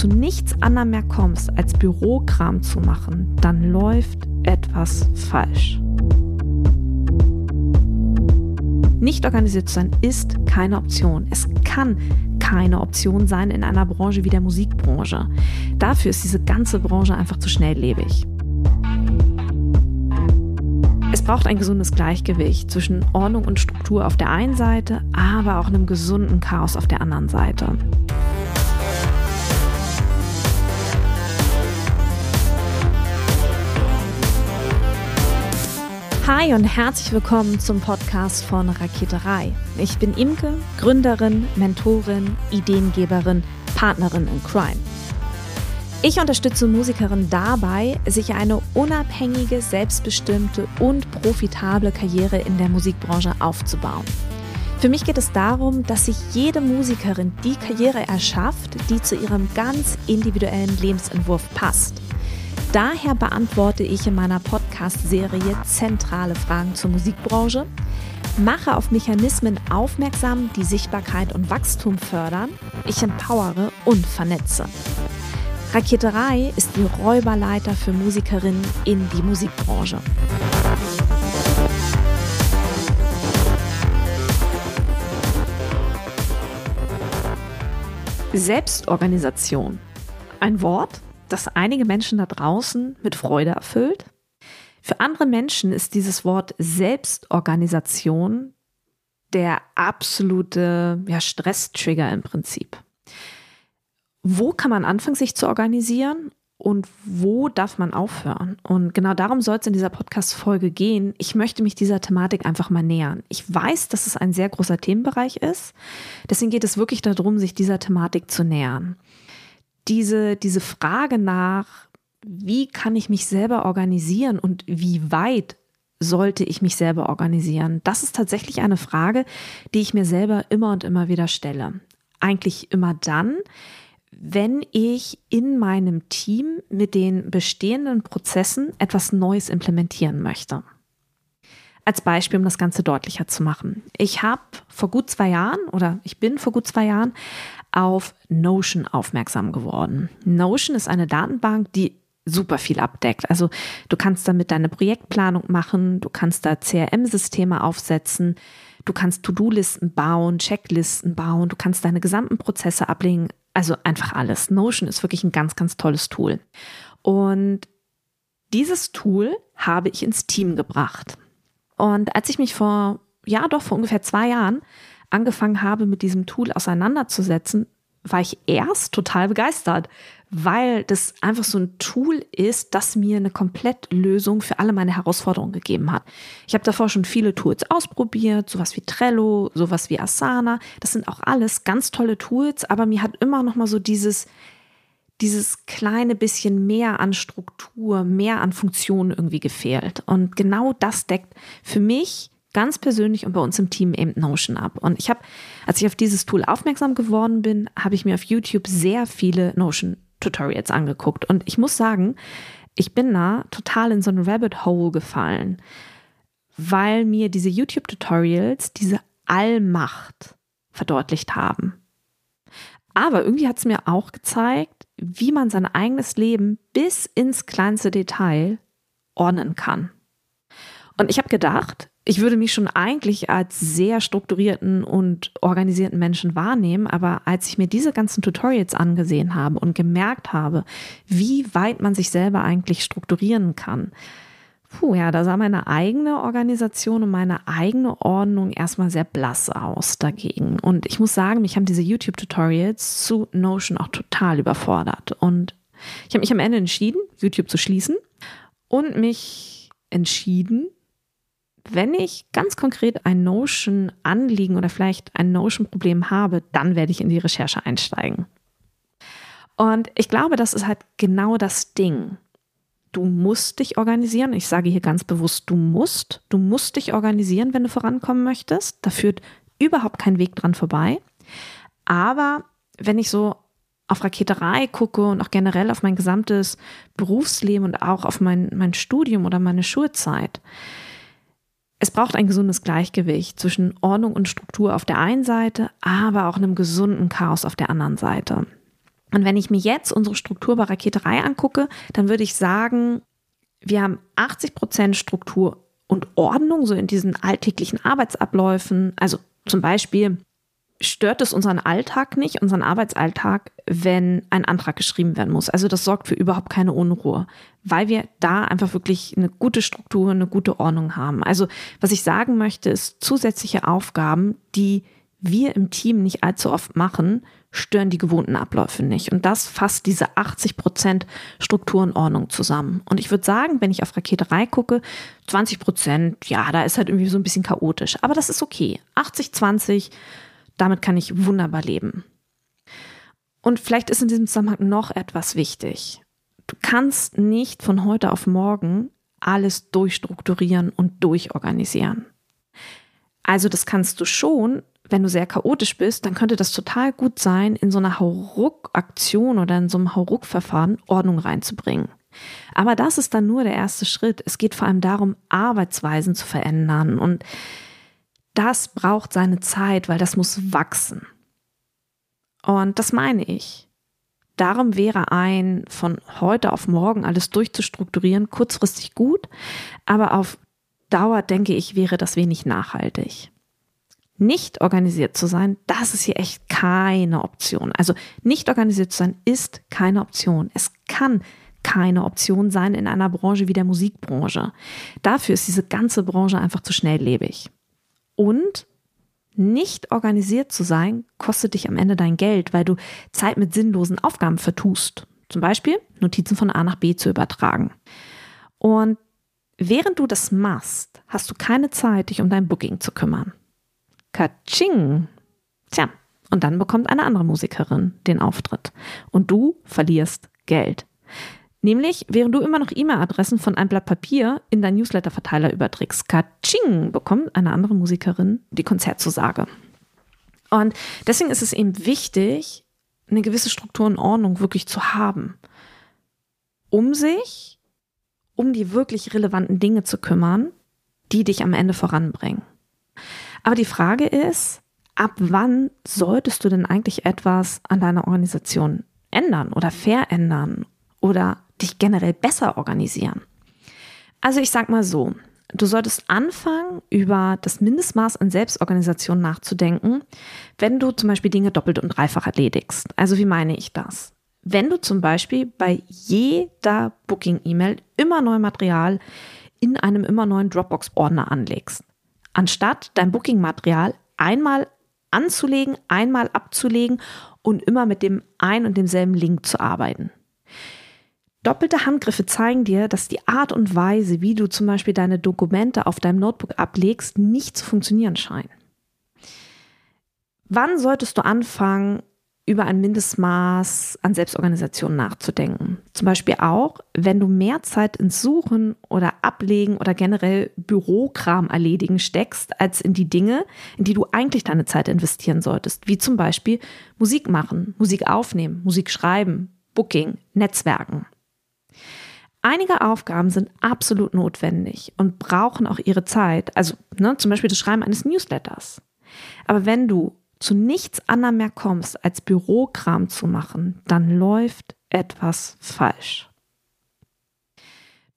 zu nichts anderem mehr kommst, als Bürokram zu machen, dann läuft etwas falsch. Nicht organisiert zu sein ist keine Option. Es kann keine Option sein in einer Branche wie der Musikbranche. Dafür ist diese ganze Branche einfach zu schnelllebig. Es braucht ein gesundes Gleichgewicht zwischen Ordnung und Struktur auf der einen Seite, aber auch einem gesunden Chaos auf der anderen Seite. Hi und herzlich willkommen zum Podcast von Raketerei. Ich bin Imke, Gründerin, Mentorin, Ideengeberin, Partnerin in Crime. Ich unterstütze Musikerinnen dabei, sich eine unabhängige, selbstbestimmte und profitable Karriere in der Musikbranche aufzubauen. Für mich geht es darum, dass sich jede Musikerin die Karriere erschafft, die zu ihrem ganz individuellen Lebensentwurf passt. Daher beantworte ich in meiner Podcast-Serie zentrale Fragen zur Musikbranche, mache auf Mechanismen aufmerksam, die Sichtbarkeit und Wachstum fördern, ich empowere und vernetze. Raketerei ist die Räuberleiter für Musikerinnen in die Musikbranche. Selbstorganisation. Ein Wort, das einige Menschen da draußen mit Freude erfüllt. Für andere Menschen ist dieses Wort Selbstorganisation der absolute ja, Stresstrigger im Prinzip. Wo kann man anfangen, sich zu organisieren und wo darf man aufhören? Und genau darum soll es in dieser Podcast-Folge gehen. Ich möchte mich dieser Thematik einfach mal nähern. Ich weiß, dass es ein sehr großer Themenbereich ist. Deswegen geht es wirklich darum, sich dieser Thematik zu nähern diese, diese Frage nach, wie kann ich mich selber organisieren und wie weit sollte ich mich selber organisieren? Das ist tatsächlich eine Frage, die ich mir selber immer und immer wieder stelle. Eigentlich immer dann, wenn ich in meinem Team mit den bestehenden Prozessen etwas Neues implementieren möchte. Als Beispiel, um das Ganze deutlicher zu machen. Ich habe vor gut zwei Jahren oder ich bin vor gut zwei Jahren auf Notion aufmerksam geworden. Notion ist eine Datenbank, die super viel abdeckt. Also du kannst damit deine Projektplanung machen, du kannst da CRM-Systeme aufsetzen, du kannst To-Do-Listen bauen, Checklisten bauen, du kannst deine gesamten Prozesse ablegen, also einfach alles. Notion ist wirklich ein ganz, ganz tolles Tool. Und dieses Tool habe ich ins Team gebracht. Und als ich mich vor, ja doch, vor ungefähr zwei Jahren angefangen habe, mit diesem Tool auseinanderzusetzen, war ich erst total begeistert, weil das einfach so ein Tool ist, das mir eine Komplettlösung für alle meine Herausforderungen gegeben hat. Ich habe davor schon viele Tools ausprobiert, sowas wie Trello, sowas wie Asana. Das sind auch alles ganz tolle Tools, aber mir hat immer noch mal so dieses dieses kleine bisschen mehr an Struktur, mehr an Funktionen irgendwie gefehlt. Und genau das deckt für mich ganz persönlich und bei uns im Team eben Notion ab. Und ich habe, als ich auf dieses Tool aufmerksam geworden bin, habe ich mir auf YouTube sehr viele Notion Tutorials angeguckt. Und ich muss sagen, ich bin da total in so ein Rabbit Hole gefallen, weil mir diese YouTube Tutorials diese Allmacht verdeutlicht haben. Aber irgendwie hat es mir auch gezeigt, wie man sein eigenes Leben bis ins kleinste Detail ordnen kann. Und ich habe gedacht, ich würde mich schon eigentlich als sehr strukturierten und organisierten Menschen wahrnehmen, aber als ich mir diese ganzen Tutorials angesehen habe und gemerkt habe, wie weit man sich selber eigentlich strukturieren kann, puh, ja, da sah meine eigene Organisation und meine eigene Ordnung erstmal sehr blass aus dagegen. Und ich muss sagen, mich haben diese YouTube-Tutorials zu Notion auch total überfordert. Und ich habe mich am Ende entschieden, YouTube zu schließen und mich entschieden, wenn ich ganz konkret ein Notion-Anliegen oder vielleicht ein Notion-Problem habe, dann werde ich in die Recherche einsteigen. Und ich glaube, das ist halt genau das Ding. Du musst dich organisieren. Ich sage hier ganz bewusst, du musst. Du musst dich organisieren, wenn du vorankommen möchtest. Da führt überhaupt kein Weg dran vorbei. Aber wenn ich so auf Raketerei gucke und auch generell auf mein gesamtes Berufsleben und auch auf mein, mein Studium oder meine Schulzeit, es braucht ein gesundes Gleichgewicht zwischen Ordnung und Struktur auf der einen Seite, aber auch einem gesunden Chaos auf der anderen Seite. Und wenn ich mir jetzt unsere Struktur bei Raketerei angucke, dann würde ich sagen, wir haben 80 Prozent Struktur und Ordnung, so in diesen alltäglichen Arbeitsabläufen. Also zum Beispiel stört es unseren Alltag nicht, unseren Arbeitsalltag, wenn ein Antrag geschrieben werden muss. Also das sorgt für überhaupt keine Unruhe, weil wir da einfach wirklich eine gute Struktur, eine gute Ordnung haben. Also was ich sagen möchte, ist zusätzliche Aufgaben, die wir im Team nicht allzu oft machen, stören die gewohnten Abläufe nicht. Und das fasst diese 80 Prozent Struktur und Ordnung zusammen. Und ich würde sagen, wenn ich auf Raketerei gucke, 20 Prozent, ja, da ist halt irgendwie so ein bisschen chaotisch. Aber das ist okay. 80, 20, damit kann ich wunderbar leben. Und vielleicht ist in diesem Zusammenhang noch etwas wichtig. Du kannst nicht von heute auf morgen alles durchstrukturieren und durchorganisieren. Also das kannst du schon, wenn du sehr chaotisch bist, dann könnte das total gut sein, in so einer Hauruck-Aktion oder in so einem Hauruck-Verfahren Ordnung reinzubringen. Aber das ist dann nur der erste Schritt. Es geht vor allem darum, Arbeitsweisen zu verändern. Und das braucht seine Zeit, weil das muss wachsen. Und das meine ich. Darum wäre ein von heute auf morgen alles durchzustrukturieren kurzfristig gut, aber auf Dauer denke ich, wäre das wenig nachhaltig nicht organisiert zu sein, das ist hier echt keine Option. Also nicht organisiert zu sein ist keine Option. Es kann keine Option sein in einer Branche wie der Musikbranche. Dafür ist diese ganze Branche einfach zu schnelllebig. Und nicht organisiert zu sein, kostet dich am Ende dein Geld, weil du Zeit mit sinnlosen Aufgaben vertust. Zum Beispiel Notizen von A nach B zu übertragen. Und während du das machst, hast du keine Zeit, dich um dein Booking zu kümmern. Katsching. Tja, und dann bekommt eine andere Musikerin den Auftritt. Und du verlierst Geld. Nämlich, während du immer noch E-Mail-Adressen von einem Blatt Papier in deinen Newsletter-Verteiler überträgst. Katsching bekommt eine andere Musikerin die Konzertzusage. Und deswegen ist es eben wichtig, eine gewisse Struktur und Ordnung wirklich zu haben, um sich um die wirklich relevanten Dinge zu kümmern, die dich am Ende voranbringen. Aber die Frage ist, ab wann solltest du denn eigentlich etwas an deiner Organisation ändern oder verändern oder dich generell besser organisieren? Also ich sag mal so, du solltest anfangen, über das Mindestmaß an Selbstorganisation nachzudenken, wenn du zum Beispiel Dinge doppelt und dreifach erledigst. Also wie meine ich das? Wenn du zum Beispiel bei jeder Booking-E-Mail immer neu Material in einem immer neuen Dropbox-Ordner anlegst, anstatt dein Booking-Material einmal anzulegen, einmal abzulegen und immer mit dem ein und demselben Link zu arbeiten. Doppelte Handgriffe zeigen dir, dass die Art und Weise, wie du zum Beispiel deine Dokumente auf deinem Notebook ablegst, nicht zu funktionieren scheinen. Wann solltest du anfangen, über ein Mindestmaß an Selbstorganisation nachzudenken. Zum Beispiel auch, wenn du mehr Zeit ins Suchen oder Ablegen oder generell Bürokram erledigen steckst, als in die Dinge, in die du eigentlich deine Zeit investieren solltest, wie zum Beispiel Musik machen, Musik aufnehmen, Musik schreiben, Booking, Netzwerken. Einige Aufgaben sind absolut notwendig und brauchen auch ihre Zeit, also ne, zum Beispiel das Schreiben eines Newsletters. Aber wenn du zu nichts anderem mehr kommst, als Bürokram zu machen, dann läuft etwas falsch.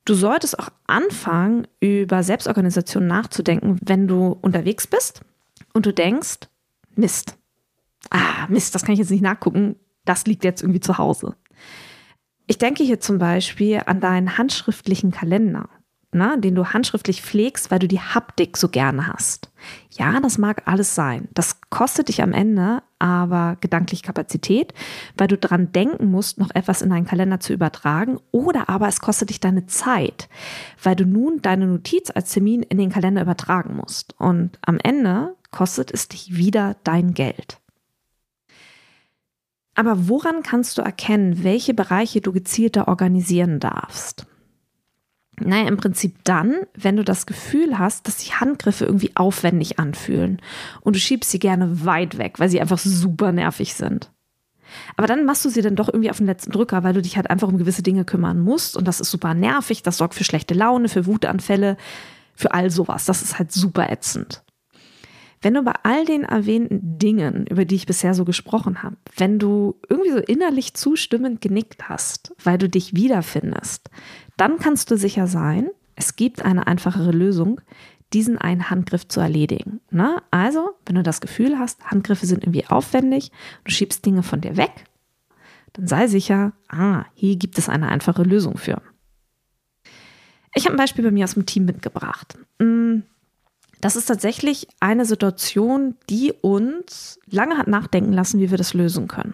Du solltest auch anfangen, über Selbstorganisation nachzudenken, wenn du unterwegs bist und du denkst, Mist. Ah, Mist, das kann ich jetzt nicht nachgucken. Das liegt jetzt irgendwie zu Hause. Ich denke hier zum Beispiel an deinen handschriftlichen Kalender ne, den du handschriftlich pflegst, weil du die Haptik so gerne hast. Ja, das mag alles sein. Das kostet dich am Ende aber gedanklich Kapazität, weil du dran denken musst, noch etwas in deinen Kalender zu übertragen. Oder aber es kostet dich deine Zeit, weil du nun deine Notiz als Termin in den Kalender übertragen musst. Und am Ende kostet es dich wieder dein Geld. Aber woran kannst du erkennen, welche Bereiche du gezielter organisieren darfst? Naja, im Prinzip dann, wenn du das Gefühl hast, dass die Handgriffe irgendwie aufwendig anfühlen und du schiebst sie gerne weit weg, weil sie einfach super nervig sind. Aber dann machst du sie dann doch irgendwie auf den letzten Drücker, weil du dich halt einfach um gewisse Dinge kümmern musst und das ist super nervig, das sorgt für schlechte Laune, für Wutanfälle, für all sowas. Das ist halt super ätzend. Wenn du bei all den erwähnten Dingen, über die ich bisher so gesprochen habe, wenn du irgendwie so innerlich zustimmend genickt hast, weil du dich wiederfindest, dann kannst du sicher sein, es gibt eine einfachere Lösung, diesen einen Handgriff zu erledigen. Ne? Also, wenn du das Gefühl hast, Handgriffe sind irgendwie aufwendig, du schiebst Dinge von dir weg, dann sei sicher, ah, hier gibt es eine einfache Lösung für. Ich habe ein Beispiel bei mir aus dem Team mitgebracht. Mm, das ist tatsächlich eine Situation, die uns lange hat nachdenken lassen, wie wir das lösen können.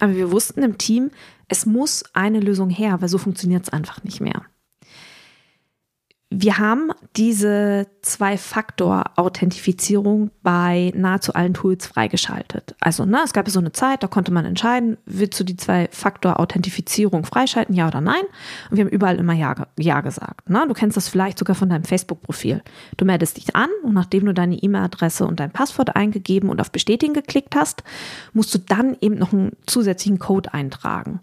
Aber wir wussten im Team, es muss eine Lösung her, weil so funktioniert es einfach nicht mehr. Wir haben diese Zwei-Faktor-Authentifizierung bei nahezu allen Tools freigeschaltet. Also, ne, es gab so eine Zeit, da konnte man entscheiden, willst du die Zwei-Faktor-Authentifizierung freischalten, ja oder nein? Und wir haben überall immer Ja, ja gesagt. Ne? Du kennst das vielleicht sogar von deinem Facebook-Profil. Du meldest dich an und nachdem du deine E-Mail-Adresse und dein Passwort eingegeben und auf Bestätigen geklickt hast, musst du dann eben noch einen zusätzlichen Code eintragen.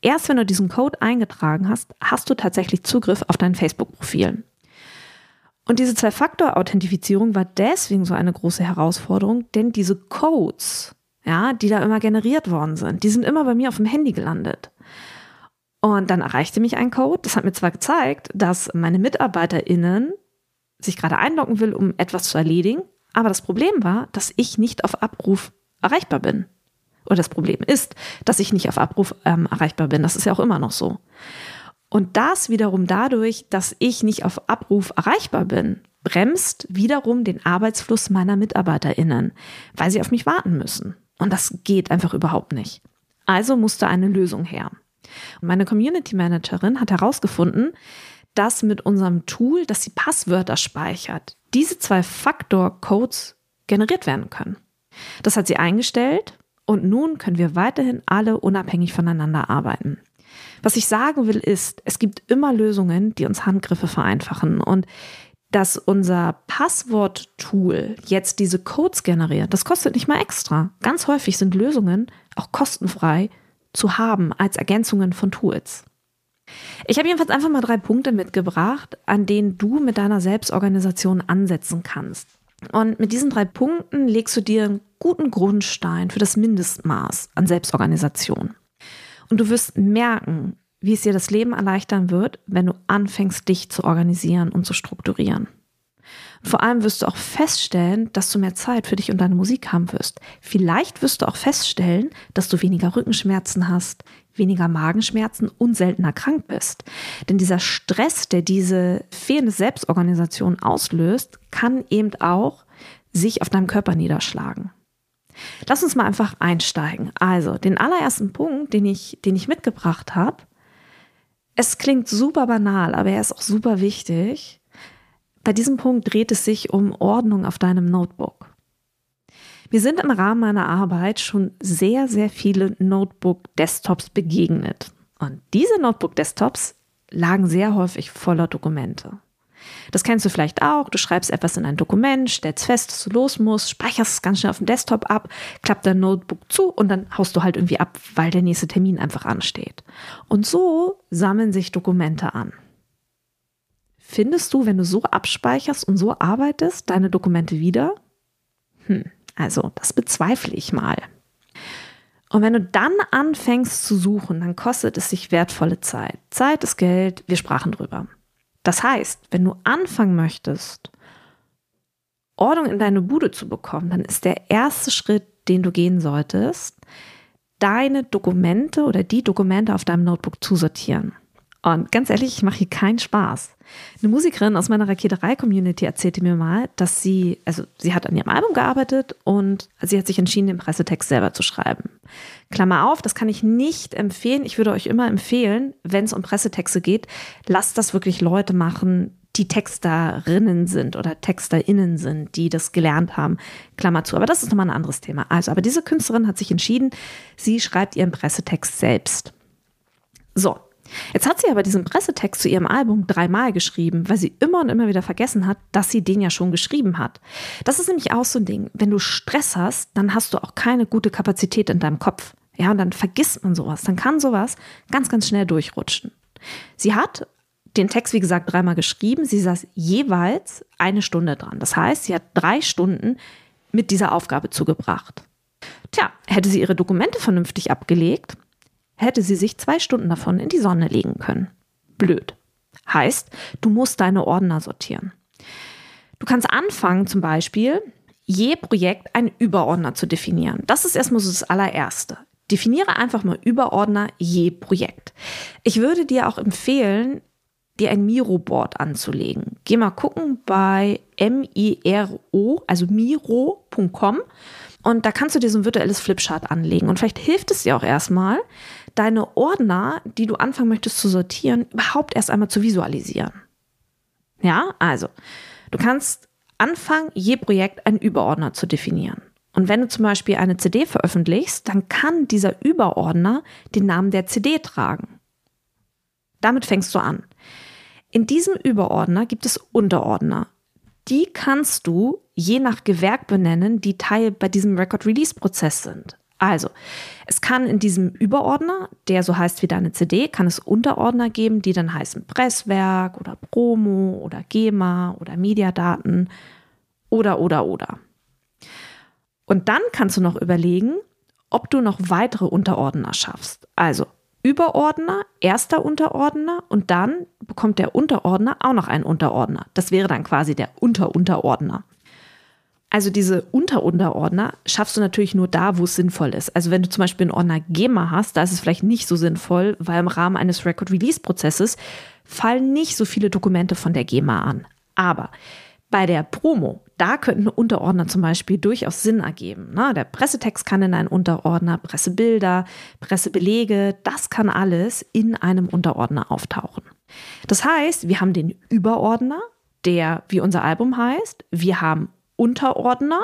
Erst wenn du diesen Code eingetragen hast, hast du tatsächlich Zugriff auf dein Facebook-Profil. Und diese Zwei-Faktor-Authentifizierung war deswegen so eine große Herausforderung, denn diese Codes, ja, die da immer generiert worden sind, die sind immer bei mir auf dem Handy gelandet. Und dann erreichte mich ein Code, das hat mir zwar gezeigt, dass meine MitarbeiterInnen sich gerade einloggen will, um etwas zu erledigen, aber das Problem war, dass ich nicht auf Abruf erreichbar bin oder das Problem ist, dass ich nicht auf Abruf ähm, erreichbar bin. Das ist ja auch immer noch so. Und das wiederum dadurch, dass ich nicht auf Abruf erreichbar bin, bremst wiederum den Arbeitsfluss meiner MitarbeiterInnen, weil sie auf mich warten müssen. Und das geht einfach überhaupt nicht. Also musste eine Lösung her. Und meine Community Managerin hat herausgefunden, dass mit unserem Tool, das die Passwörter speichert, diese zwei Faktor-Codes generiert werden können. Das hat sie eingestellt und nun können wir weiterhin alle unabhängig voneinander arbeiten. Was ich sagen will ist, es gibt immer Lösungen, die uns Handgriffe vereinfachen und dass unser Passwort-Tool jetzt diese Codes generiert, das kostet nicht mal extra. Ganz häufig sind Lösungen auch kostenfrei zu haben als Ergänzungen von Tools. Ich habe jedenfalls einfach mal drei Punkte mitgebracht, an denen du mit deiner Selbstorganisation ansetzen kannst. Und mit diesen drei Punkten legst du dir einen guten Grundstein für das Mindestmaß an Selbstorganisation. Und du wirst merken, wie es dir das Leben erleichtern wird, wenn du anfängst, dich zu organisieren und zu strukturieren. Vor allem wirst du auch feststellen, dass du mehr Zeit für dich und deine Musik haben wirst. Vielleicht wirst du auch feststellen, dass du weniger Rückenschmerzen hast, weniger Magenschmerzen und seltener krank bist. Denn dieser Stress, der diese fehlende Selbstorganisation auslöst, kann eben auch sich auf deinem Körper niederschlagen. Lass uns mal einfach einsteigen. Also, den allerersten Punkt, den ich, den ich mitgebracht habe, es klingt super banal, aber er ist auch super wichtig. Bei diesem Punkt dreht es sich um Ordnung auf deinem Notebook. Mir sind im Rahmen meiner Arbeit schon sehr, sehr viele Notebook-Desktops begegnet. Und diese Notebook-Desktops lagen sehr häufig voller Dokumente. Das kennst du vielleicht auch. Du schreibst etwas in ein Dokument, stellst fest, dass du los musst, speicherst es ganz schnell auf dem Desktop ab, klappt dein Notebook zu und dann haust du halt irgendwie ab, weil der nächste Termin einfach ansteht. Und so sammeln sich Dokumente an. Findest du, wenn du so abspeicherst und so arbeitest, deine Dokumente wieder? Hm, also, das bezweifle ich mal. Und wenn du dann anfängst zu suchen, dann kostet es sich wertvolle Zeit. Zeit ist Geld, wir sprachen drüber. Das heißt, wenn du anfangen möchtest, Ordnung in deine Bude zu bekommen, dann ist der erste Schritt, den du gehen solltest, deine Dokumente oder die Dokumente auf deinem Notebook zu sortieren. Und ganz ehrlich, ich mache hier keinen Spaß. Eine Musikerin aus meiner Raketerei-Community erzählte mir mal, dass sie, also sie hat an ihrem Album gearbeitet und sie hat sich entschieden, den Pressetext selber zu schreiben. Klammer auf, das kann ich nicht empfehlen. Ich würde euch immer empfehlen, wenn es um Pressetexte geht, lasst das wirklich Leute machen, die Texterinnen sind oder Texterinnen sind, die das gelernt haben. Klammer zu. Aber das ist nochmal ein anderes Thema. Also, aber diese Künstlerin hat sich entschieden, sie schreibt ihren Pressetext selbst. So, Jetzt hat sie aber diesen Pressetext zu ihrem Album dreimal geschrieben, weil sie immer und immer wieder vergessen hat, dass sie den ja schon geschrieben hat. Das ist nämlich auch so ein Ding. Wenn du Stress hast, dann hast du auch keine gute Kapazität in deinem Kopf. Ja, und dann vergisst man sowas. Dann kann sowas ganz, ganz schnell durchrutschen. Sie hat den Text, wie gesagt, dreimal geschrieben. Sie saß jeweils eine Stunde dran. Das heißt, sie hat drei Stunden mit dieser Aufgabe zugebracht. Tja, hätte sie ihre Dokumente vernünftig abgelegt, hätte sie sich zwei Stunden davon in die Sonne legen können. Blöd. Heißt, du musst deine Ordner sortieren. Du kannst anfangen, zum Beispiel, je Projekt einen Überordner zu definieren. Das ist erstmal so das allererste. Definiere einfach mal Überordner je Projekt. Ich würde dir auch empfehlen, dir ein Miro-Board anzulegen. Geh mal gucken bei M-I-R-O, also miro.com und da kannst du dir so ein virtuelles Flipchart anlegen. Und vielleicht hilft es dir auch erstmal, deine Ordner, die du anfangen möchtest zu sortieren, überhaupt erst einmal zu visualisieren. Ja, also, du kannst anfangen, je Projekt einen Überordner zu definieren. Und wenn du zum Beispiel eine CD veröffentlichst, dann kann dieser Überordner den Namen der CD tragen. Damit fängst du an. In diesem Überordner gibt es Unterordner. Die kannst du je nach Gewerk benennen, die Teil bei diesem Record-Release-Prozess sind. Also, es kann in diesem Überordner, der so heißt wie deine CD, kann es Unterordner geben, die dann heißen Presswerk oder Promo oder GEMA oder Mediadaten oder oder oder. Und dann kannst du noch überlegen, ob du noch weitere Unterordner schaffst. Also Überordner, erster Unterordner und dann bekommt der Unterordner auch noch einen Unterordner. Das wäre dann quasi der Unterunterordner. Also diese Unterunterordner schaffst du natürlich nur da, wo es sinnvoll ist. Also wenn du zum Beispiel einen Ordner GEMA hast, da ist es vielleicht nicht so sinnvoll, weil im Rahmen eines Record-Release-Prozesses fallen nicht so viele Dokumente von der GEMA an. Aber bei der Promo, da könnten Unterordner zum Beispiel durchaus Sinn ergeben. Ne? Der Pressetext kann in einen Unterordner, Pressebilder, Pressebelege, das kann alles in einem Unterordner auftauchen. Das heißt, wir haben den Überordner, der wie unser Album heißt, wir haben Unterordner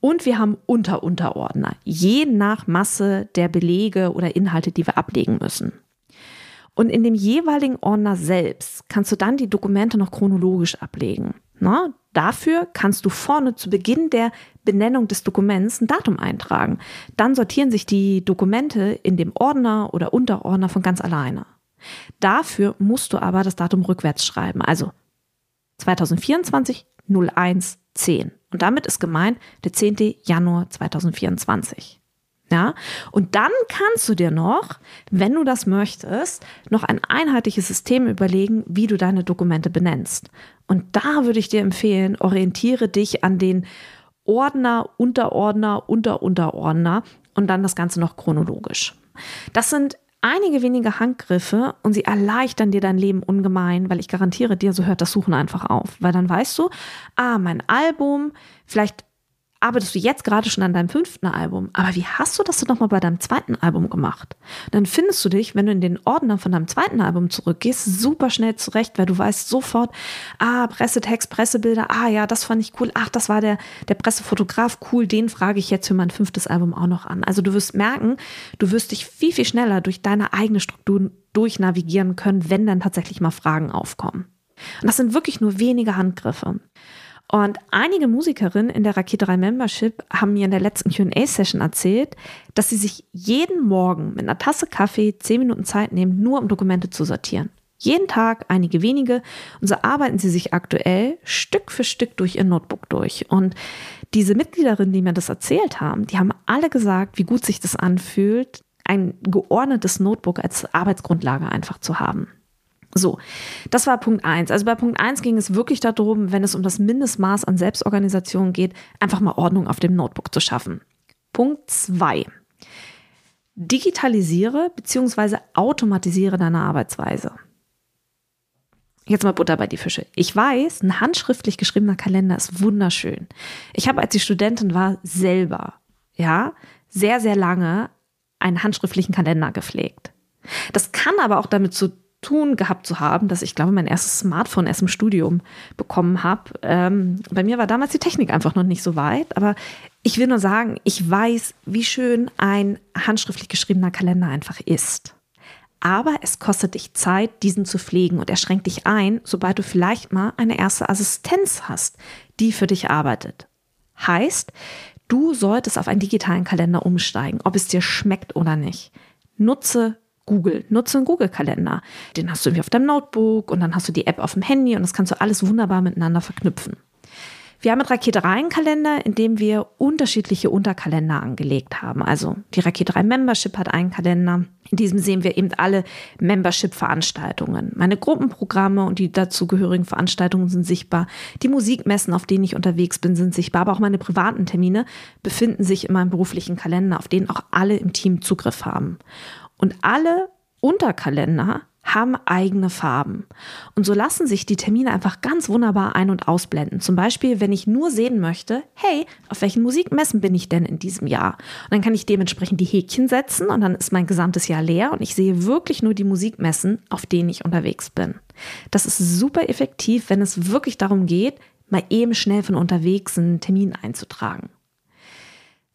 und wir haben Unterunterordner, je nach Masse der Belege oder Inhalte, die wir ablegen müssen. Und in dem jeweiligen Ordner selbst kannst du dann die Dokumente noch chronologisch ablegen. Na, dafür kannst du vorne zu Beginn der Benennung des Dokuments ein Datum eintragen. Dann sortieren sich die Dokumente in dem Ordner oder Unterordner von ganz alleine. Dafür musst du aber das Datum rückwärts schreiben, also 2024 01 10. Und damit ist gemeint der 10. Januar 2024. Ja, und dann kannst du dir noch, wenn du das möchtest, noch ein einheitliches System überlegen, wie du deine Dokumente benennst. Und da würde ich dir empfehlen, orientiere dich an den Ordner, Unterordner, Unterunterordner und dann das Ganze noch chronologisch. Das sind einige wenige Handgriffe und sie erleichtern dir dein Leben ungemein, weil ich garantiere dir, so hört das Suchen einfach auf. Weil dann weißt du, ah, mein Album, vielleicht arbeitest du jetzt gerade schon an deinem fünften Album, aber wie hast du das denn nochmal bei deinem zweiten Album gemacht? Dann findest du dich, wenn du in den Ordner von deinem zweiten Album zurückgehst, super schnell zurecht, weil du weißt sofort, ah, Pressetext, Pressebilder, ah ja, das fand ich cool, ach, das war der, der Pressefotograf, cool, den frage ich jetzt für mein fünftes Album auch noch an. Also du wirst merken, du wirst dich viel, viel schneller durch deine eigene Struktur durchnavigieren können, wenn dann tatsächlich mal Fragen aufkommen. Und das sind wirklich nur wenige Handgriffe. Und einige Musikerinnen in der Rakete 3 Membership haben mir in der letzten QA-Session erzählt, dass sie sich jeden Morgen mit einer Tasse Kaffee zehn Minuten Zeit nehmen, nur um Dokumente zu sortieren. Jeden Tag einige wenige und so arbeiten sie sich aktuell Stück für Stück durch ihr Notebook durch. Und diese Mitgliederinnen, die mir das erzählt haben, die haben alle gesagt, wie gut sich das anfühlt, ein geordnetes Notebook als Arbeitsgrundlage einfach zu haben. So, das war Punkt eins. Also bei Punkt eins ging es wirklich darum, wenn es um das Mindestmaß an Selbstorganisation geht, einfach mal Ordnung auf dem Notebook zu schaffen. Punkt zwei. Digitalisiere bzw. automatisiere deine Arbeitsweise. Jetzt mal Butter bei die Fische. Ich weiß, ein handschriftlich geschriebener Kalender ist wunderschön. Ich habe, als ich Studentin war, selber, ja, sehr, sehr lange einen handschriftlichen Kalender gepflegt. Das kann aber auch damit zu tun gehabt zu haben, dass ich glaube, mein erstes Smartphone erst im Studium bekommen habe. Ähm, bei mir war damals die Technik einfach noch nicht so weit, aber ich will nur sagen, ich weiß, wie schön ein handschriftlich geschriebener Kalender einfach ist. Aber es kostet dich Zeit, diesen zu pflegen und er schränkt dich ein, sobald du vielleicht mal eine erste Assistenz hast, die für dich arbeitet. Heißt, du solltest auf einen digitalen Kalender umsteigen, ob es dir schmeckt oder nicht. Nutze Google. Nutze einen Google-Kalender. Den hast du irgendwie auf deinem Notebook und dann hast du die App auf dem Handy und das kannst du alles wunderbar miteinander verknüpfen. Wir haben mit Rakete 3 einen Kalender, in dem wir unterschiedliche Unterkalender angelegt haben. Also die Rakete 3 Membership hat einen Kalender. In diesem sehen wir eben alle Membership-Veranstaltungen. Meine Gruppenprogramme und die dazugehörigen Veranstaltungen sind sichtbar. Die Musikmessen, auf denen ich unterwegs bin, sind sichtbar. Aber auch meine privaten Termine befinden sich in meinem beruflichen Kalender, auf denen auch alle im Team Zugriff haben. Und alle Unterkalender haben eigene Farben. Und so lassen sich die Termine einfach ganz wunderbar ein- und ausblenden. Zum Beispiel, wenn ich nur sehen möchte, hey, auf welchen Musikmessen bin ich denn in diesem Jahr? Und dann kann ich dementsprechend die Häkchen setzen und dann ist mein gesamtes Jahr leer und ich sehe wirklich nur die Musikmessen, auf denen ich unterwegs bin. Das ist super effektiv, wenn es wirklich darum geht, mal eben schnell von unterwegs einen Termin einzutragen.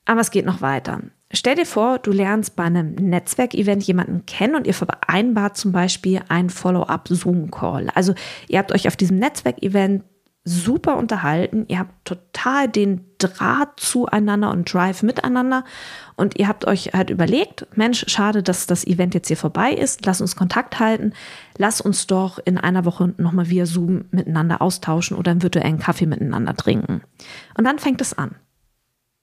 Aber es geht noch weiter. Stell dir vor, du lernst bei einem Netzwerkevent jemanden kennen und ihr vereinbart zum Beispiel einen Follow-up-Zoom-Call. Also ihr habt euch auf diesem Netzwerkevent super unterhalten, ihr habt total den Draht zueinander und Drive miteinander und ihr habt euch halt überlegt, Mensch, schade, dass das Event jetzt hier vorbei ist, lass uns Kontakt halten, lass uns doch in einer Woche nochmal via Zoom miteinander austauschen oder einen virtuellen Kaffee miteinander trinken. Und dann fängt es an.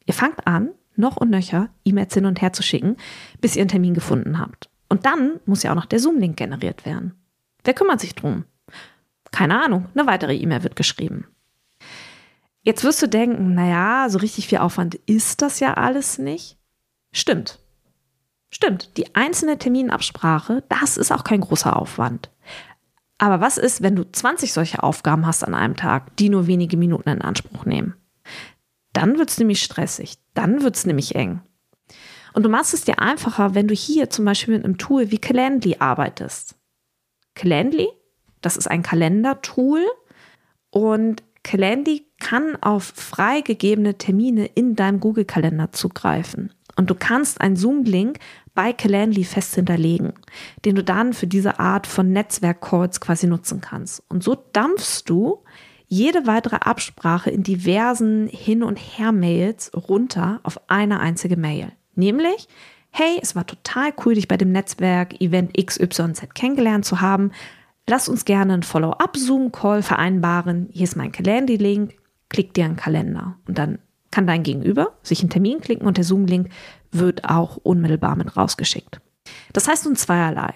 Ihr fangt an, noch und nöcher E-Mails hin und her zu schicken, bis ihr einen Termin gefunden habt. Und dann muss ja auch noch der Zoom-Link generiert werden. Wer kümmert sich drum? Keine Ahnung, eine weitere E-Mail wird geschrieben. Jetzt wirst du denken, naja, so richtig viel Aufwand ist das ja alles nicht. Stimmt. Stimmt, die einzelne Terminabsprache, das ist auch kein großer Aufwand. Aber was ist, wenn du 20 solche Aufgaben hast an einem Tag, die nur wenige Minuten in Anspruch nehmen? Dann wird es nämlich stressig, dann wird es nämlich eng. Und du machst es dir einfacher, wenn du hier zum Beispiel mit einem Tool wie Calendly arbeitest. Calendly, das ist ein Kalendertool und Calendly kann auf freigegebene Termine in deinem Google-Kalender zugreifen. Und du kannst einen Zoom-Link bei Calendly fest hinterlegen, den du dann für diese Art von Netzwerk-Calls quasi nutzen kannst. Und so dampfst du jede weitere Absprache in diversen Hin- und Her-Mails runter auf eine einzige Mail. Nämlich, hey, es war total cool, dich bei dem Netzwerk Event XYZ kennengelernt zu haben. Lass uns gerne einen Follow-up-Zoom-Call vereinbaren. Hier ist mein Calendly-Link. Klick dir einen Kalender. Und dann kann dein Gegenüber sich einen Termin klicken und der Zoom-Link wird auch unmittelbar mit rausgeschickt. Das heißt nun zweierlei.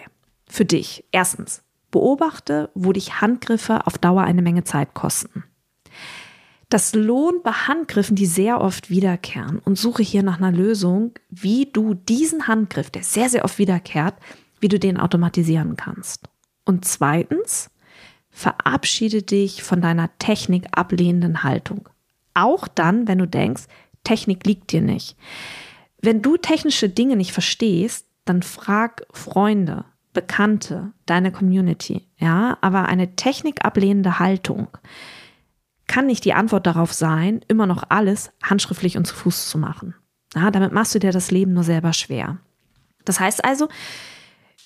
Für dich. Erstens, Beobachte, wo dich Handgriffe auf Dauer eine Menge Zeit kosten. Das lohnt bei Handgriffen, die sehr oft wiederkehren und suche hier nach einer Lösung, wie du diesen Handgriff, der sehr, sehr oft wiederkehrt, wie du den automatisieren kannst. Und zweitens, verabschiede dich von deiner Technik ablehnenden Haltung. Auch dann, wenn du denkst, Technik liegt dir nicht. Wenn du technische Dinge nicht verstehst, dann frag Freunde, Bekannte, deine Community, ja, aber eine technikablehnende Haltung kann nicht die Antwort darauf sein, immer noch alles handschriftlich und zu Fuß zu machen. Ja, damit machst du dir das Leben nur selber schwer. Das heißt also,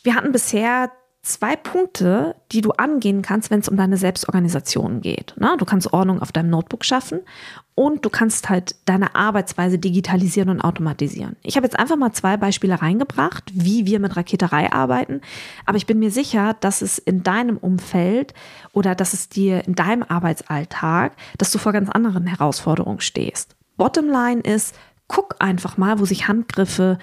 wir hatten bisher zwei Punkte, die du angehen kannst, wenn es um deine Selbstorganisation geht. Na, du kannst Ordnung auf deinem Notebook schaffen und du kannst halt deine Arbeitsweise digitalisieren und automatisieren. Ich habe jetzt einfach mal zwei Beispiele reingebracht, wie wir mit Raketerei arbeiten, aber ich bin mir sicher, dass es in deinem Umfeld oder dass es dir in deinem Arbeitsalltag, dass du vor ganz anderen Herausforderungen stehst. Bottomline ist, guck einfach mal, wo sich Handgriffe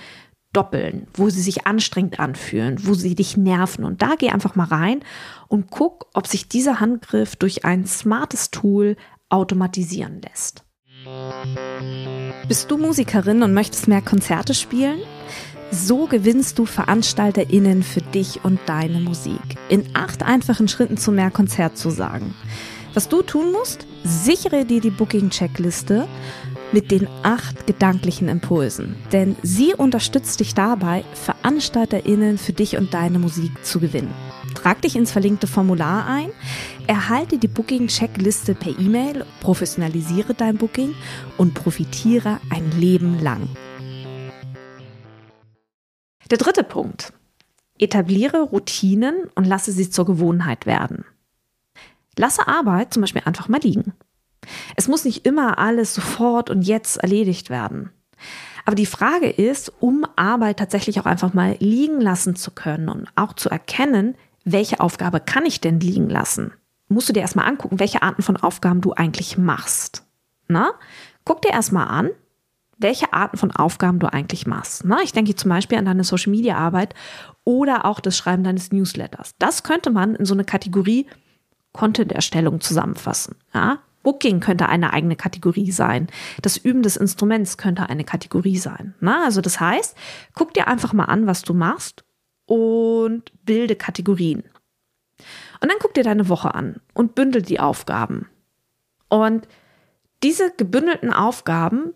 doppeln, wo sie sich anstrengend anfühlen, wo sie dich nerven. Und da geh einfach mal rein und guck, ob sich dieser Handgriff durch ein smartes Tool automatisieren lässt. Bist du Musikerin und möchtest mehr Konzerte spielen? So gewinnst du VeranstalterInnen für dich und deine Musik. In acht einfachen Schritten zu mehr Konzertzusagen. Was du tun musst? Sichere dir die Booking-Checkliste mit den acht gedanklichen Impulsen. Denn sie unterstützt dich dabei, VeranstalterInnen für dich und deine Musik zu gewinnen. Trag dich ins verlinkte Formular ein, erhalte die Booking-Checkliste per E-Mail, professionalisiere dein Booking und profitiere ein Leben lang. Der dritte Punkt. Etabliere Routinen und lasse sie zur Gewohnheit werden. Lasse Arbeit zum Beispiel einfach mal liegen. Es muss nicht immer alles sofort und jetzt erledigt werden. Aber die Frage ist, um Arbeit tatsächlich auch einfach mal liegen lassen zu können und auch zu erkennen, welche Aufgabe kann ich denn liegen lassen? Musst du dir erstmal angucken, welche Arten von Aufgaben du eigentlich machst. Na? Guck dir erstmal an, welche Arten von Aufgaben du eigentlich machst. Na, ich denke zum Beispiel an deine Social Media Arbeit oder auch das Schreiben deines Newsletters. Das könnte man in so eine Kategorie Content-Erstellung zusammenfassen. Ja? Booking könnte eine eigene Kategorie sein. Das Üben des Instruments könnte eine Kategorie sein. Na, also das heißt, guck dir einfach mal an, was du machst und bilde Kategorien. Und dann guck dir deine Woche an und bündel die Aufgaben. Und diese gebündelten Aufgaben,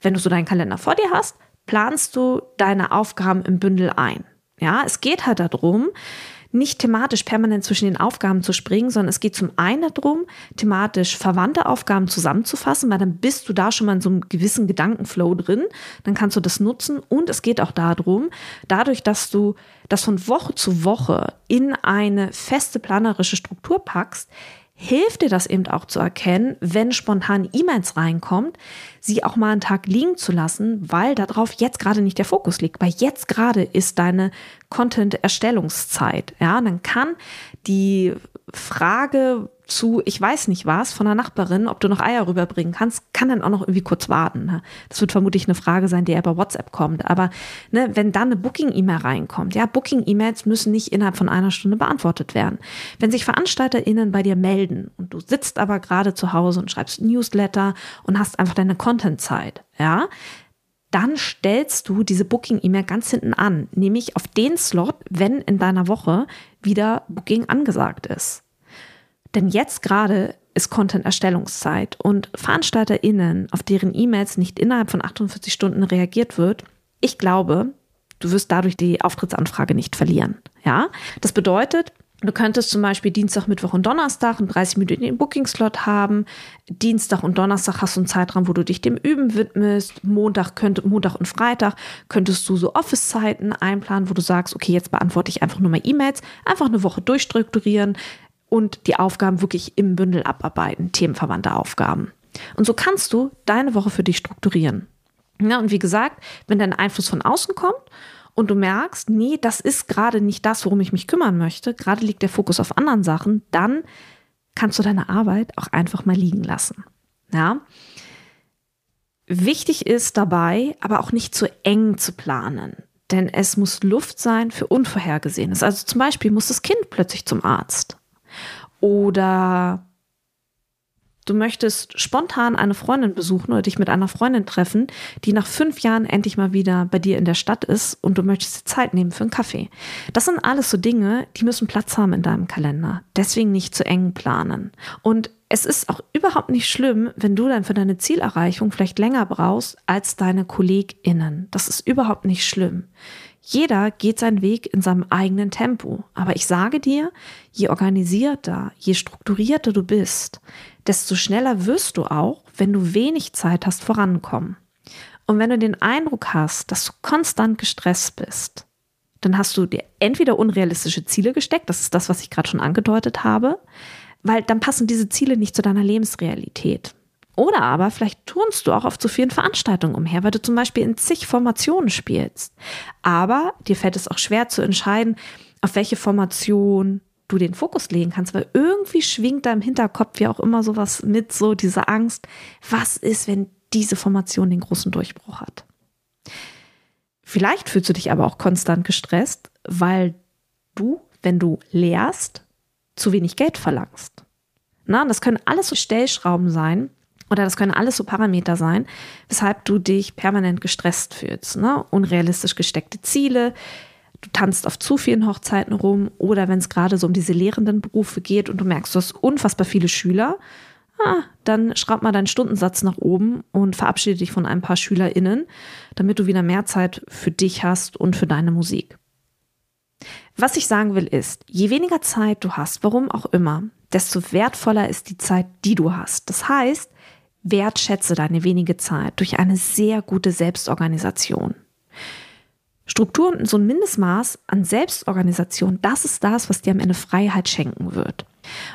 wenn du so deinen Kalender vor dir hast, planst du deine Aufgaben im Bündel ein. Ja, es geht halt darum, nicht thematisch permanent zwischen den Aufgaben zu springen, sondern es geht zum einen darum, thematisch verwandte Aufgaben zusammenzufassen, weil dann bist du da schon mal in so einem gewissen Gedankenflow drin, dann kannst du das nutzen. Und es geht auch darum, dadurch, dass du das von Woche zu Woche in eine feste planerische Struktur packst, hilft dir das eben auch zu erkennen, wenn spontan E-Mails reinkommt, sie auch mal einen Tag liegen zu lassen, weil darauf jetzt gerade nicht der Fokus liegt. Weil jetzt gerade ist deine Content-Erstellungszeit. Ja, dann kann die Frage, zu, ich weiß nicht was, von der Nachbarin, ob du noch Eier rüberbringen kannst, kann dann auch noch irgendwie kurz warten. Ne? Das wird vermutlich eine Frage sein, die über WhatsApp kommt. Aber ne, wenn dann eine Booking-E-Mail reinkommt, ja, Booking-E-Mails müssen nicht innerhalb von einer Stunde beantwortet werden. Wenn sich VeranstalterInnen bei dir melden und du sitzt aber gerade zu Hause und schreibst Newsletter und hast einfach deine Content-Zeit, ja, dann stellst du diese Booking-E-Mail ganz hinten an, nämlich auf den Slot, wenn in deiner Woche wieder Booking angesagt ist. Denn jetzt gerade ist Content-Erstellungszeit und VeranstalterInnen, auf deren E-Mails nicht innerhalb von 48 Stunden reagiert wird, ich glaube, du wirst dadurch die Auftrittsanfrage nicht verlieren. Ja, das bedeutet, Du könntest zum Beispiel Dienstag, Mittwoch und Donnerstag einen 30 Minuten den Booking-Slot haben. Dienstag und Donnerstag hast du einen Zeitraum, wo du dich dem Üben widmest. Montag, könnte, Montag und Freitag könntest du so Office-Zeiten einplanen, wo du sagst, okay, jetzt beantworte ich einfach nur mal E-Mails. Einfach eine Woche durchstrukturieren und die Aufgaben wirklich im Bündel abarbeiten, themenverwandte Aufgaben. Und so kannst du deine Woche für dich strukturieren. Ja, und wie gesagt, wenn dein Einfluss von außen kommt und du merkst, nee, das ist gerade nicht das, worum ich mich kümmern möchte, gerade liegt der Fokus auf anderen Sachen, dann kannst du deine Arbeit auch einfach mal liegen lassen. Ja. Wichtig ist dabei, aber auch nicht zu eng zu planen. Denn es muss Luft sein für Unvorhergesehenes. Also zum Beispiel muss das Kind plötzlich zum Arzt. Oder du möchtest spontan eine Freundin besuchen oder dich mit einer Freundin treffen, die nach fünf Jahren endlich mal wieder bei dir in der Stadt ist und du möchtest dir Zeit nehmen für einen Kaffee. Das sind alles so Dinge, die müssen Platz haben in deinem Kalender. Deswegen nicht zu eng planen. Und es ist auch überhaupt nicht schlimm, wenn du dann für deine Zielerreichung vielleicht länger brauchst als deine KollegInnen. Das ist überhaupt nicht schlimm. Jeder geht seinen Weg in seinem eigenen Tempo. Aber ich sage dir, je organisierter, je strukturierter du bist, desto schneller wirst du auch, wenn du wenig Zeit hast, vorankommen. Und wenn du den Eindruck hast, dass du konstant gestresst bist, dann hast du dir entweder unrealistische Ziele gesteckt, das ist das, was ich gerade schon angedeutet habe, weil dann passen diese Ziele nicht zu deiner Lebensrealität. Oder aber vielleicht turnst du auch auf zu vielen Veranstaltungen umher, weil du zum Beispiel in zig Formationen spielst. Aber dir fällt es auch schwer zu entscheiden, auf welche Formation du den Fokus legen kannst, weil irgendwie schwingt da im Hinterkopf ja auch immer sowas mit, so diese Angst, was ist, wenn diese Formation den großen Durchbruch hat. Vielleicht fühlst du dich aber auch konstant gestresst, weil du, wenn du lehrst, zu wenig Geld verlangst. Na, das können alles so Stellschrauben sein, oder das können alles so Parameter sein, weshalb du dich permanent gestresst fühlst. Ne? Unrealistisch gesteckte Ziele, du tanzt auf zu vielen Hochzeiten rum oder wenn es gerade so um diese lehrenden Berufe geht und du merkst, du hast unfassbar viele Schüler, ah, dann schraub mal deinen Stundensatz nach oben und verabschiede dich von ein paar SchülerInnen, damit du wieder mehr Zeit für dich hast und für deine Musik. Was ich sagen will ist, je weniger Zeit du hast, warum auch immer, desto wertvoller ist die Zeit, die du hast. Das heißt, Wertschätze deine wenige Zeit durch eine sehr gute Selbstorganisation. Struktur und so ein Mindestmaß an Selbstorganisation, das ist das, was dir am Ende Freiheit schenken wird.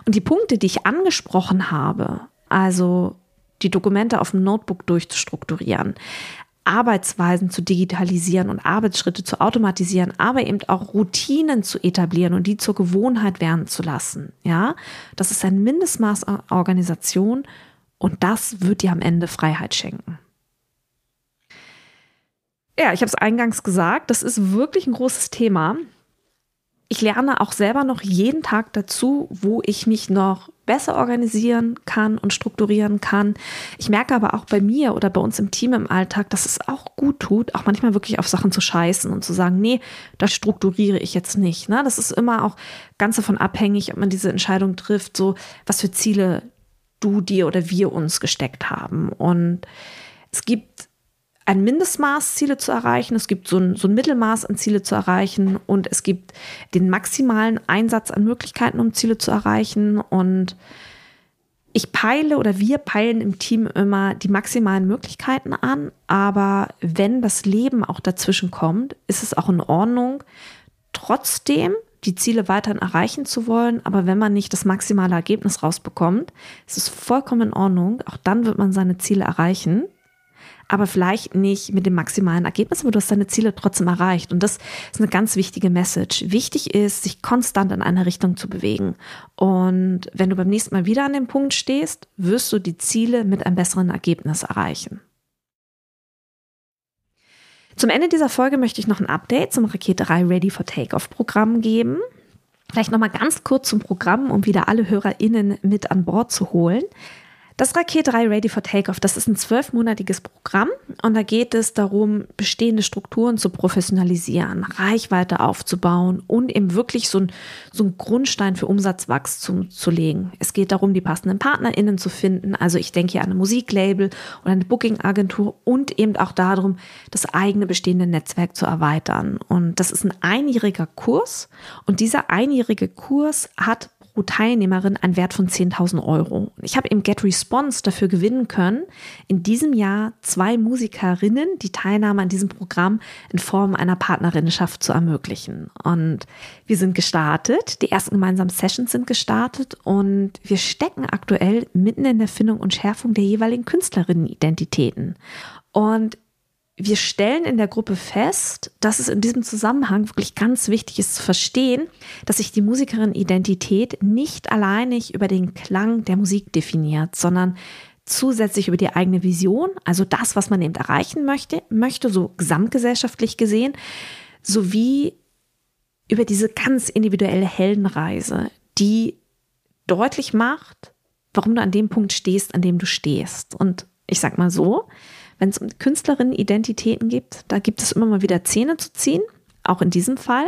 Und die Punkte, die ich angesprochen habe, also die Dokumente auf dem Notebook durchzustrukturieren, Arbeitsweisen zu digitalisieren und Arbeitsschritte zu automatisieren, aber eben auch Routinen zu etablieren und die zur Gewohnheit werden zu lassen. Ja, das ist ein Mindestmaß an Organisation und das wird dir am Ende Freiheit schenken. Ja, ich habe es eingangs gesagt, das ist wirklich ein großes Thema. Ich lerne auch selber noch jeden Tag dazu, wo ich mich noch besser organisieren kann und strukturieren kann. Ich merke aber auch bei mir oder bei uns im Team im Alltag, dass es auch gut tut, auch manchmal wirklich auf Sachen zu scheißen und zu sagen, nee, das strukturiere ich jetzt nicht. Ne? Das ist immer auch ganz davon abhängig, ob man diese Entscheidung trifft, so was für Ziele du dir oder wir uns gesteckt haben. Und es gibt ein Mindestmaß Ziele zu erreichen, es gibt so ein, so ein Mittelmaß an Ziele zu erreichen und es gibt den maximalen Einsatz an Möglichkeiten, um Ziele zu erreichen. Und ich peile oder wir peilen im Team immer die maximalen Möglichkeiten an, aber wenn das Leben auch dazwischen kommt, ist es auch in Ordnung, trotzdem die Ziele weiterhin erreichen zu wollen, aber wenn man nicht das maximale Ergebnis rausbekommt, ist es vollkommen in Ordnung. Auch dann wird man seine Ziele erreichen aber vielleicht nicht mit dem maximalen Ergebnis, aber du hast deine Ziele trotzdem erreicht. Und das ist eine ganz wichtige Message. Wichtig ist, sich konstant in eine Richtung zu bewegen. Und wenn du beim nächsten Mal wieder an dem Punkt stehst, wirst du die Ziele mit einem besseren Ergebnis erreichen. Zum Ende dieser Folge möchte ich noch ein Update zum Rakete 3 Ready for Takeoff Programm geben. Vielleicht nochmal ganz kurz zum Programm, um wieder alle HörerInnen mit an Bord zu holen. Das Raket 3 Ready for Takeoff, das ist ein zwölfmonatiges Programm und da geht es darum, bestehende Strukturen zu professionalisieren, Reichweite aufzubauen und eben wirklich so ein, so ein Grundstein für Umsatzwachstum zu legen. Es geht darum, die passenden PartnerInnen zu finden. Also ich denke hier an ein Musiklabel oder eine Booking-Agentur und eben auch darum, das eigene bestehende Netzwerk zu erweitern. Und das ist ein einjähriger Kurs und dieser einjährige Kurs hat pro Teilnehmerin einen Wert von 10.000 Euro. Ich habe im Get Response dafür gewinnen können, in diesem Jahr zwei Musikerinnen die Teilnahme an diesem Programm in Form einer Partnerinnenschaft zu ermöglichen. Und wir sind gestartet, die ersten gemeinsamen Sessions sind gestartet und wir stecken aktuell mitten in der Findung und Schärfung der jeweiligen Künstlerinnenidentitäten. Und wir stellen in der Gruppe fest, dass es in diesem Zusammenhang wirklich ganz wichtig ist zu verstehen, dass sich die Musikerin-Identität nicht alleinig über den Klang der Musik definiert, sondern zusätzlich über die eigene Vision, also das, was man eben erreichen möchte, möchte so gesamtgesellschaftlich gesehen, sowie über diese ganz individuelle Heldenreise, die deutlich macht, warum du an dem Punkt stehst, an dem du stehst. Und ich sag mal so, wenn es um Künstlerinnen-Identitäten gibt, da gibt es immer mal wieder Zähne zu ziehen, auch in diesem Fall.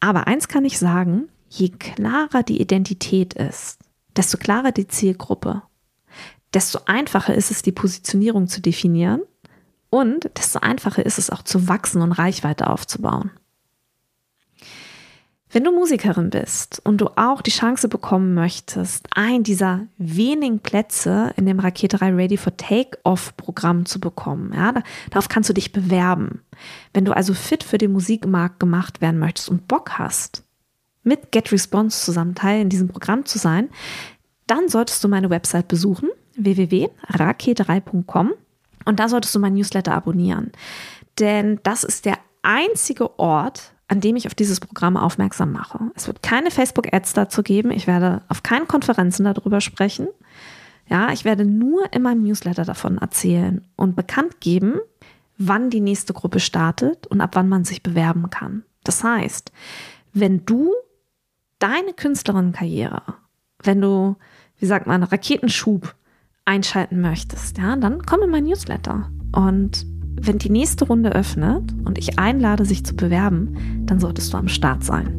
Aber eins kann ich sagen, je klarer die Identität ist, desto klarer die Zielgruppe, desto einfacher ist es, die Positionierung zu definieren und desto einfacher ist es auch zu wachsen und Reichweite aufzubauen. Wenn du Musikerin bist und du auch die Chance bekommen möchtest, ein dieser wenigen Plätze in dem Raketerei Ready for Take-Off Programm zu bekommen, ja, darauf kannst du dich bewerben. Wenn du also fit für den Musikmarkt gemacht werden möchtest und Bock hast, mit Get Response zusammen Teil in diesem Programm zu sein, dann solltest du meine Website besuchen, www.raketerei.com und da solltest du mein Newsletter abonnieren. Denn das ist der einzige Ort, an dem ich auf dieses Programm aufmerksam mache. Es wird keine Facebook-Ads dazu geben. Ich werde auf keinen Konferenzen darüber sprechen. Ja, ich werde nur in meinem Newsletter davon erzählen und bekannt geben, wann die nächste Gruppe startet und ab wann man sich bewerben kann. Das heißt, wenn du deine Künstlerinnenkarriere, wenn du, wie sagt man, Raketenschub einschalten möchtest, ja, dann komm in mein Newsletter und wenn die nächste Runde öffnet und ich einlade, sich zu bewerben, dann solltest du am Start sein.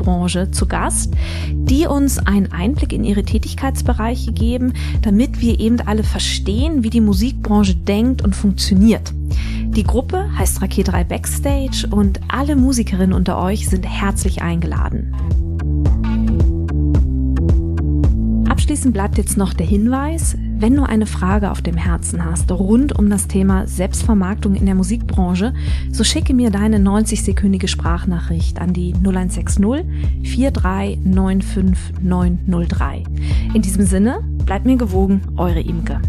Musikbranche zu Gast, die uns einen Einblick in ihre Tätigkeitsbereiche geben, damit wir eben alle verstehen, wie die Musikbranche denkt und funktioniert. Die Gruppe heißt Raket 3 Backstage und alle Musikerinnen unter euch sind herzlich eingeladen. Abschließend bleibt jetzt noch der Hinweis, wenn du eine Frage auf dem Herzen hast rund um das Thema Selbstvermarktung in der Musikbranche, so schicke mir deine 90-sekündige Sprachnachricht an die 0160 4395903. In diesem Sinne, bleibt mir gewogen, eure Imke.